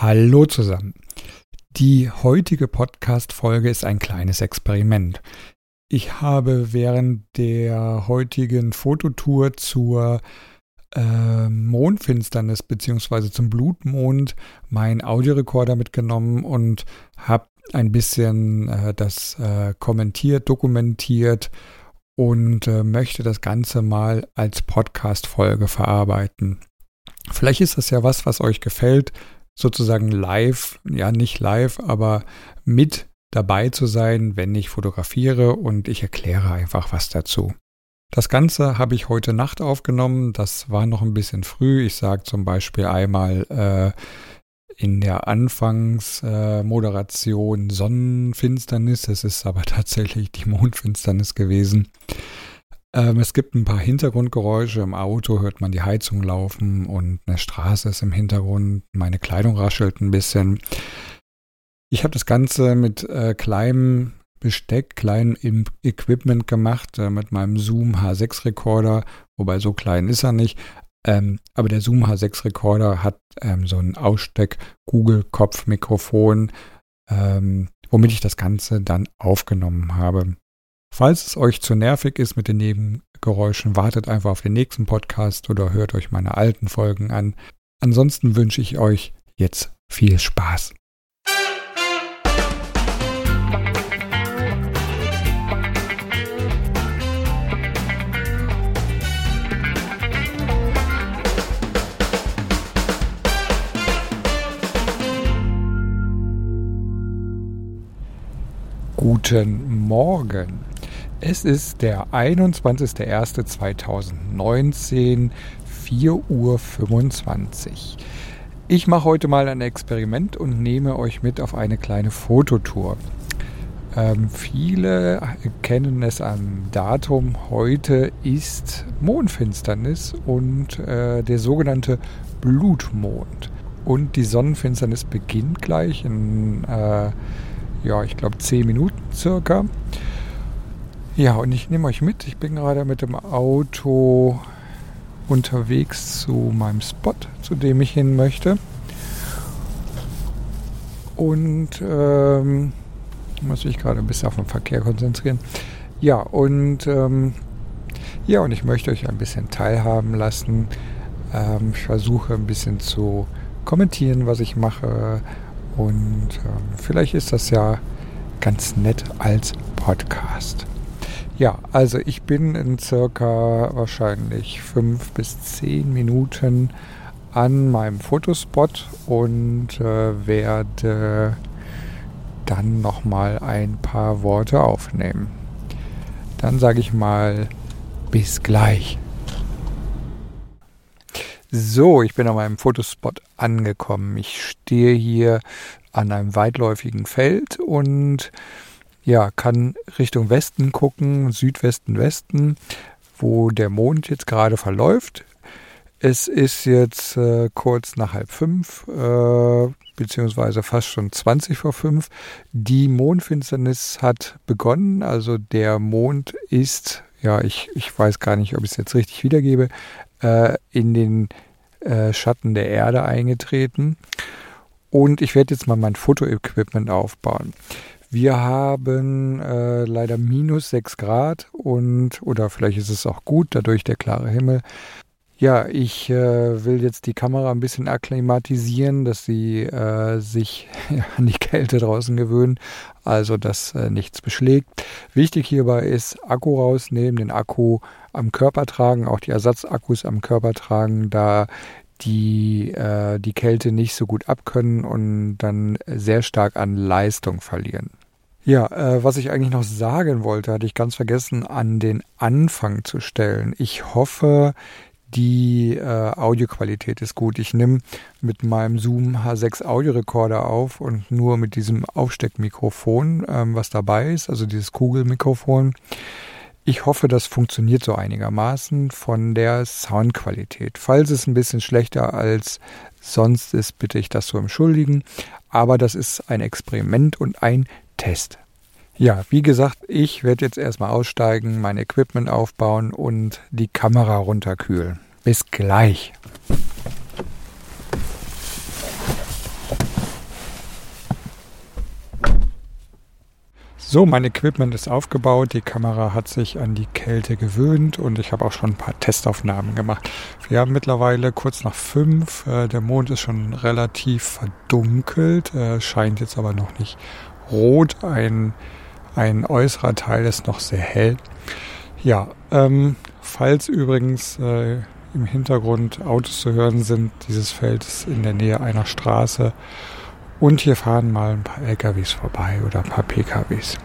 Hallo zusammen. Die heutige Podcast-Folge ist ein kleines Experiment. Ich habe während der heutigen Fototour zur äh, Mondfinsternis bzw. zum Blutmond meinen Audiorekorder mitgenommen und habe ein bisschen äh, das äh, kommentiert, dokumentiert und äh, möchte das Ganze mal als Podcast-Folge verarbeiten. Vielleicht ist das ja was, was euch gefällt sozusagen live, ja nicht live, aber mit dabei zu sein, wenn ich fotografiere und ich erkläre einfach was dazu. Das Ganze habe ich heute Nacht aufgenommen. Das war noch ein bisschen früh. Ich sage zum Beispiel einmal äh, in der Anfangsmoderation äh, Sonnenfinsternis. Es ist aber tatsächlich die Mondfinsternis gewesen. Ähm, es gibt ein paar Hintergrundgeräusche. Im Auto hört man die Heizung laufen und eine Straße ist im Hintergrund. Meine Kleidung raschelt ein bisschen. Ich habe das Ganze mit äh, kleinem Besteck, kleinem Equipment gemacht, äh, mit meinem Zoom H6 Rekorder, wobei so klein ist er nicht. Ähm, aber der Zoom H6 Rekorder hat ähm, so ein Aussteck-Google-Kopf-Mikrofon, ähm, womit ich das Ganze dann aufgenommen habe. Falls es euch zu nervig ist mit den Nebengeräuschen, wartet einfach auf den nächsten Podcast oder hört euch meine alten Folgen an. Ansonsten wünsche ich euch jetzt viel Spaß. Guten Morgen. Es ist der 21.01.2019, 4.25 Uhr. Ich mache heute mal ein Experiment und nehme euch mit auf eine kleine Fototour. Ähm, viele kennen es am Datum. Heute ist Mondfinsternis und äh, der sogenannte Blutmond. Und die Sonnenfinsternis beginnt gleich in, äh, ja, ich glaube, 10 Minuten circa. Ja, und ich nehme euch mit. Ich bin gerade mit dem Auto unterwegs zu meinem Spot, zu dem ich hin möchte. Und ähm, muss ich gerade ein bisschen auf den Verkehr konzentrieren. Ja, und ähm, ja, und ich möchte euch ein bisschen teilhaben lassen. Ähm, ich versuche ein bisschen zu kommentieren, was ich mache. Und ähm, vielleicht ist das ja ganz nett als Podcast. Ja, also ich bin in circa wahrscheinlich fünf bis zehn Minuten an meinem Fotospot und äh, werde dann nochmal ein paar Worte aufnehmen. Dann sage ich mal bis gleich. So, ich bin an meinem Fotospot angekommen. Ich stehe hier an einem weitläufigen Feld und ja, kann Richtung Westen gucken, Südwesten, Westen, wo der Mond jetzt gerade verläuft. Es ist jetzt äh, kurz nach halb fünf, äh, beziehungsweise fast schon 20 vor fünf. Die Mondfinsternis hat begonnen, also der Mond ist, ja, ich, ich weiß gar nicht, ob ich es jetzt richtig wiedergebe, äh, in den äh, Schatten der Erde eingetreten. Und ich werde jetzt mal mein Fotoequipment aufbauen. Wir haben äh, leider minus 6 Grad und, oder vielleicht ist es auch gut, dadurch der klare Himmel. Ja, ich äh, will jetzt die Kamera ein bisschen akklimatisieren, dass sie äh, sich ja, an die Kälte draußen gewöhnt, also dass äh, nichts beschlägt. Wichtig hierbei ist, Akku rausnehmen, den Akku am Körper tragen, auch die Ersatzakkus am Körper tragen, da die äh, die Kälte nicht so gut abkönnen und dann sehr stark an Leistung verlieren. Ja, äh, was ich eigentlich noch sagen wollte, hatte ich ganz vergessen, an den Anfang zu stellen. Ich hoffe, die äh, Audioqualität ist gut. Ich nehme mit meinem Zoom H6 Audiorekorder auf und nur mit diesem Aufsteckmikrofon, ähm, was dabei ist, also dieses Kugelmikrofon. Ich hoffe, das funktioniert so einigermaßen von der Soundqualität. Falls es ein bisschen schlechter als sonst ist, bitte ich das zu entschuldigen. Aber das ist ein Experiment und ein Test. Ja, wie gesagt, ich werde jetzt erstmal aussteigen, mein Equipment aufbauen und die Kamera runterkühlen. Bis gleich. So, mein Equipment ist aufgebaut, die Kamera hat sich an die Kälte gewöhnt und ich habe auch schon ein paar Testaufnahmen gemacht. Wir haben mittlerweile kurz nach fünf, äh, der Mond ist schon relativ verdunkelt, äh, scheint jetzt aber noch nicht rot, ein, ein äußerer Teil ist noch sehr hell. Ja, ähm, falls übrigens äh, im Hintergrund Autos zu hören sind, dieses Feld ist in der Nähe einer Straße und hier fahren mal ein paar LKWs vorbei oder ein paar PKWs.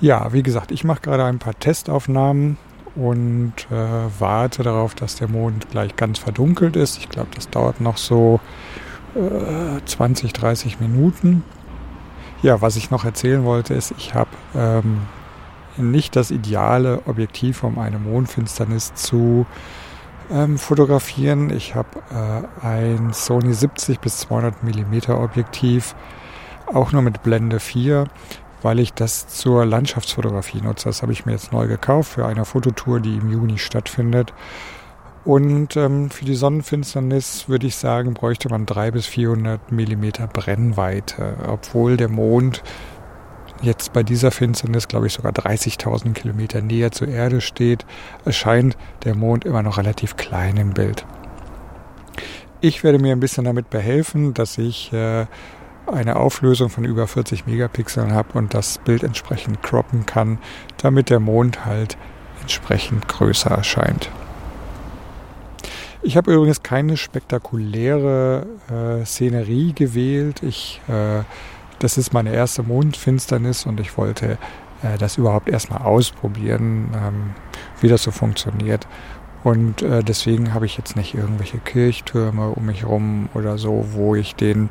Ja, wie gesagt, ich mache gerade ein paar Testaufnahmen und äh, warte darauf, dass der Mond gleich ganz verdunkelt ist. Ich glaube, das dauert noch so äh, 20, 30 Minuten. Ja, was ich noch erzählen wollte, ist, ich habe ähm, nicht das ideale Objektiv, um eine Mondfinsternis zu ähm, fotografieren. Ich habe äh, ein Sony 70 bis 200 mm Objektiv, auch nur mit Blende 4, weil ich das zur Landschaftsfotografie nutze. Das habe ich mir jetzt neu gekauft für eine Fototour, die im Juni stattfindet. Und ähm, für die Sonnenfinsternis würde ich sagen, bräuchte man 300 bis 400 mm Brennweite, obwohl der Mond jetzt bei dieser Finsternis, glaube ich, sogar 30.000 Kilometer näher zur Erde steht, erscheint der Mond immer noch relativ klein im Bild. Ich werde mir ein bisschen damit behelfen, dass ich äh, eine Auflösung von über 40 Megapixeln habe und das Bild entsprechend croppen kann, damit der Mond halt entsprechend größer erscheint. Ich habe übrigens keine spektakuläre äh, Szenerie gewählt. Ich äh, das ist meine erste Mondfinsternis und ich wollte äh, das überhaupt erstmal ausprobieren, ähm, wie das so funktioniert. Und äh, deswegen habe ich jetzt nicht irgendwelche Kirchtürme um mich herum oder so, wo ich den,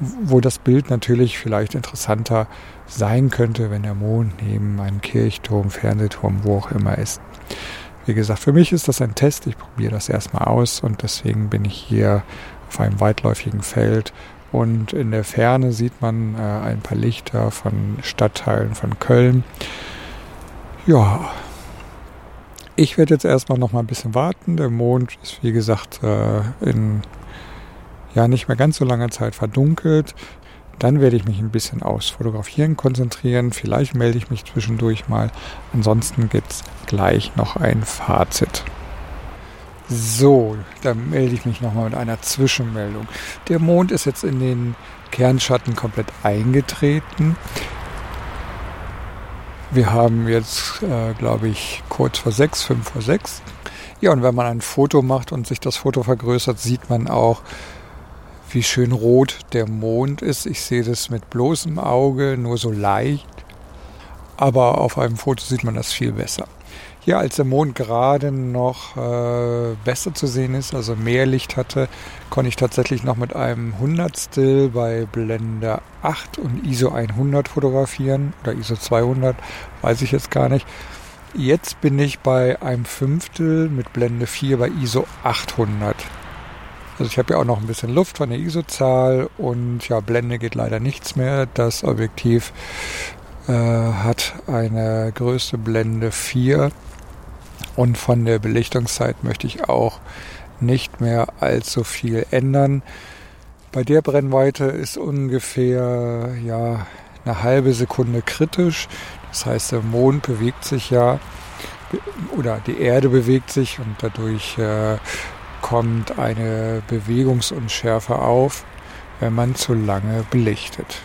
wo das Bild natürlich vielleicht interessanter sein könnte, wenn der Mond neben einem Kirchturm, Fernsehturm, wo auch immer ist. Wie gesagt, für mich ist das ein Test. Ich probiere das erstmal aus und deswegen bin ich hier auf einem weitläufigen Feld und in der Ferne sieht man äh, ein paar Lichter von Stadtteilen von Köln. Ja, ich werde jetzt erstmal noch mal ein bisschen warten. Der Mond ist wie gesagt äh, in ja nicht mehr ganz so langer Zeit verdunkelt. Dann werde ich mich ein bisschen aufs Fotografieren konzentrieren. Vielleicht melde ich mich zwischendurch mal. Ansonsten gibt es gleich noch ein Fazit. So, da melde ich mich nochmal mit einer Zwischenmeldung. Der Mond ist jetzt in den Kernschatten komplett eingetreten. Wir haben jetzt, äh, glaube ich, kurz vor sechs, fünf vor sechs. Ja, und wenn man ein Foto macht und sich das Foto vergrößert, sieht man auch, wie schön rot der Mond ist. Ich sehe das mit bloßem Auge nur so leicht, aber auf einem Foto sieht man das viel besser. Hier, als der Mond gerade noch äh, besser zu sehen ist, also mehr Licht hatte, konnte ich tatsächlich noch mit einem Hundertstel bei Blende 8 und ISO 100 fotografieren oder ISO 200, weiß ich jetzt gar nicht. Jetzt bin ich bei einem Fünftel mit Blende 4 bei ISO 800. Also ich habe ja auch noch ein bisschen Luft von der ISO-Zahl und ja, Blende geht leider nichts mehr. Das Objektiv äh, hat eine größte Blende 4 und von der Belichtungszeit möchte ich auch nicht mehr allzu viel ändern. Bei der Brennweite ist ungefähr ja, eine halbe Sekunde kritisch. Das heißt, der Mond bewegt sich ja oder die Erde bewegt sich und dadurch äh, kommt eine Bewegungsunschärfe auf, wenn man zu lange belichtet.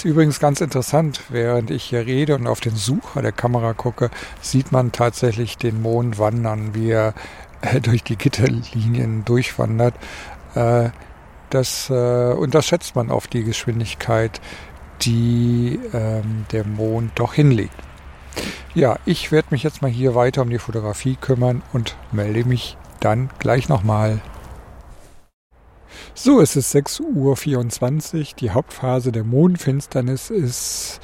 Ist übrigens ganz interessant, während ich hier rede und auf den Sucher der Kamera gucke, sieht man tatsächlich den Mond wandern, wie er äh, durch die Gitterlinien durchwandert. Äh, das äh, unterschätzt man auf die Geschwindigkeit, die ähm, der Mond doch hinlegt. Ja, ich werde mich jetzt mal hier weiter um die Fotografie kümmern und melde mich dann gleich nochmal. So, es ist 6.24 Uhr. Die Hauptphase der Mondfinsternis ist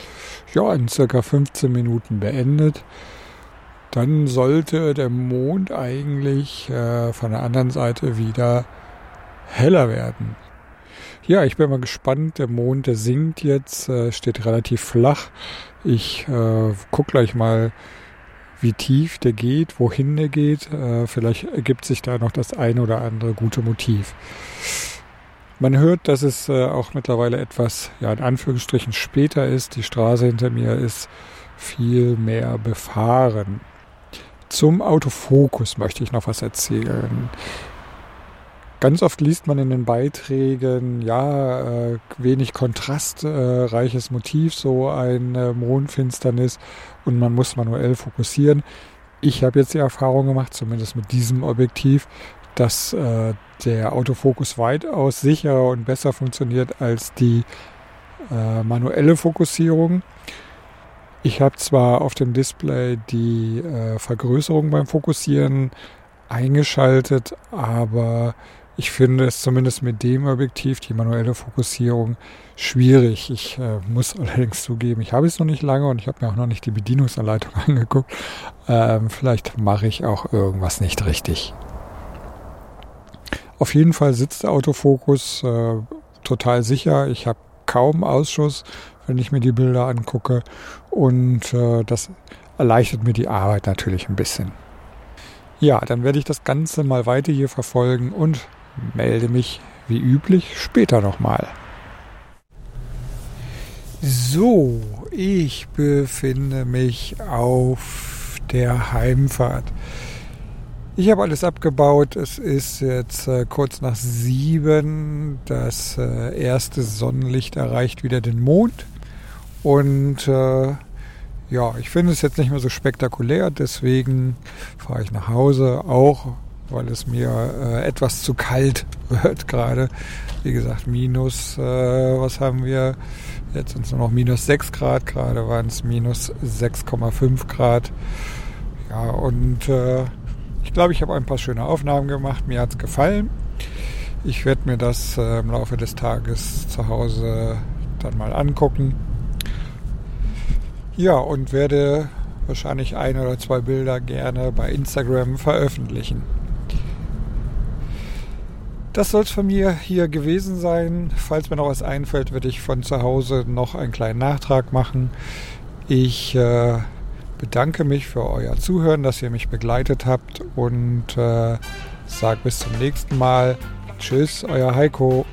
ja in circa 15 Minuten beendet. Dann sollte der Mond eigentlich äh, von der anderen Seite wieder heller werden. Ja, ich bin mal gespannt. Der Mond, der sinkt jetzt, äh, steht relativ flach. Ich äh, gucke gleich mal, wie tief der geht, wohin der geht. Äh, vielleicht ergibt sich da noch das eine oder andere gute Motiv. Man hört, dass es äh, auch mittlerweile etwas, ja, in Anführungsstrichen später ist. Die Straße hinter mir ist viel mehr befahren. Zum Autofokus möchte ich noch was erzählen. Ganz oft liest man in den Beiträgen, ja, äh, wenig kontrastreiches äh, Motiv, so eine Mondfinsternis und man muss manuell fokussieren. Ich habe jetzt die Erfahrung gemacht, zumindest mit diesem Objektiv, dass äh, der Autofokus weitaus sicherer und besser funktioniert als die äh, manuelle Fokussierung. Ich habe zwar auf dem Display die äh, Vergrößerung beim Fokussieren eingeschaltet, aber ich finde es zumindest mit dem Objektiv, die manuelle Fokussierung, schwierig. Ich äh, muss allerdings zugeben, ich habe es noch nicht lange und ich habe mir auch noch nicht die Bedienungsanleitung angeguckt. Ähm, vielleicht mache ich auch irgendwas nicht richtig. Auf jeden Fall sitzt der Autofokus äh, total sicher. Ich habe kaum Ausschuss, wenn ich mir die Bilder angucke. Und äh, das erleichtert mir die Arbeit natürlich ein bisschen. Ja, dann werde ich das Ganze mal weiter hier verfolgen und melde mich wie üblich später nochmal. So, ich befinde mich auf der Heimfahrt. Ich habe alles abgebaut. Es ist jetzt äh, kurz nach sieben. Das äh, erste Sonnenlicht erreicht wieder den Mond. Und äh, ja, ich finde es jetzt nicht mehr so spektakulär. Deswegen fahre ich nach Hause. Auch weil es mir äh, etwas zu kalt wird gerade. Wie gesagt, minus, äh, was haben wir? Jetzt sind es nur noch minus 6 Grad, gerade waren es minus 6,5 Grad. Ja, und äh, ich glaube, ich habe ein paar schöne Aufnahmen gemacht. Mir hat es gefallen. Ich werde mir das äh, im Laufe des Tages zu Hause dann mal angucken. Ja, und werde wahrscheinlich ein oder zwei Bilder gerne bei Instagram veröffentlichen. Das soll es von mir hier gewesen sein. Falls mir noch was einfällt, werde ich von zu Hause noch einen kleinen Nachtrag machen. Ich äh, bedanke mich für euer Zuhören, dass ihr mich begleitet habt und äh, sage bis zum nächsten Mal. Tschüss, euer Heiko.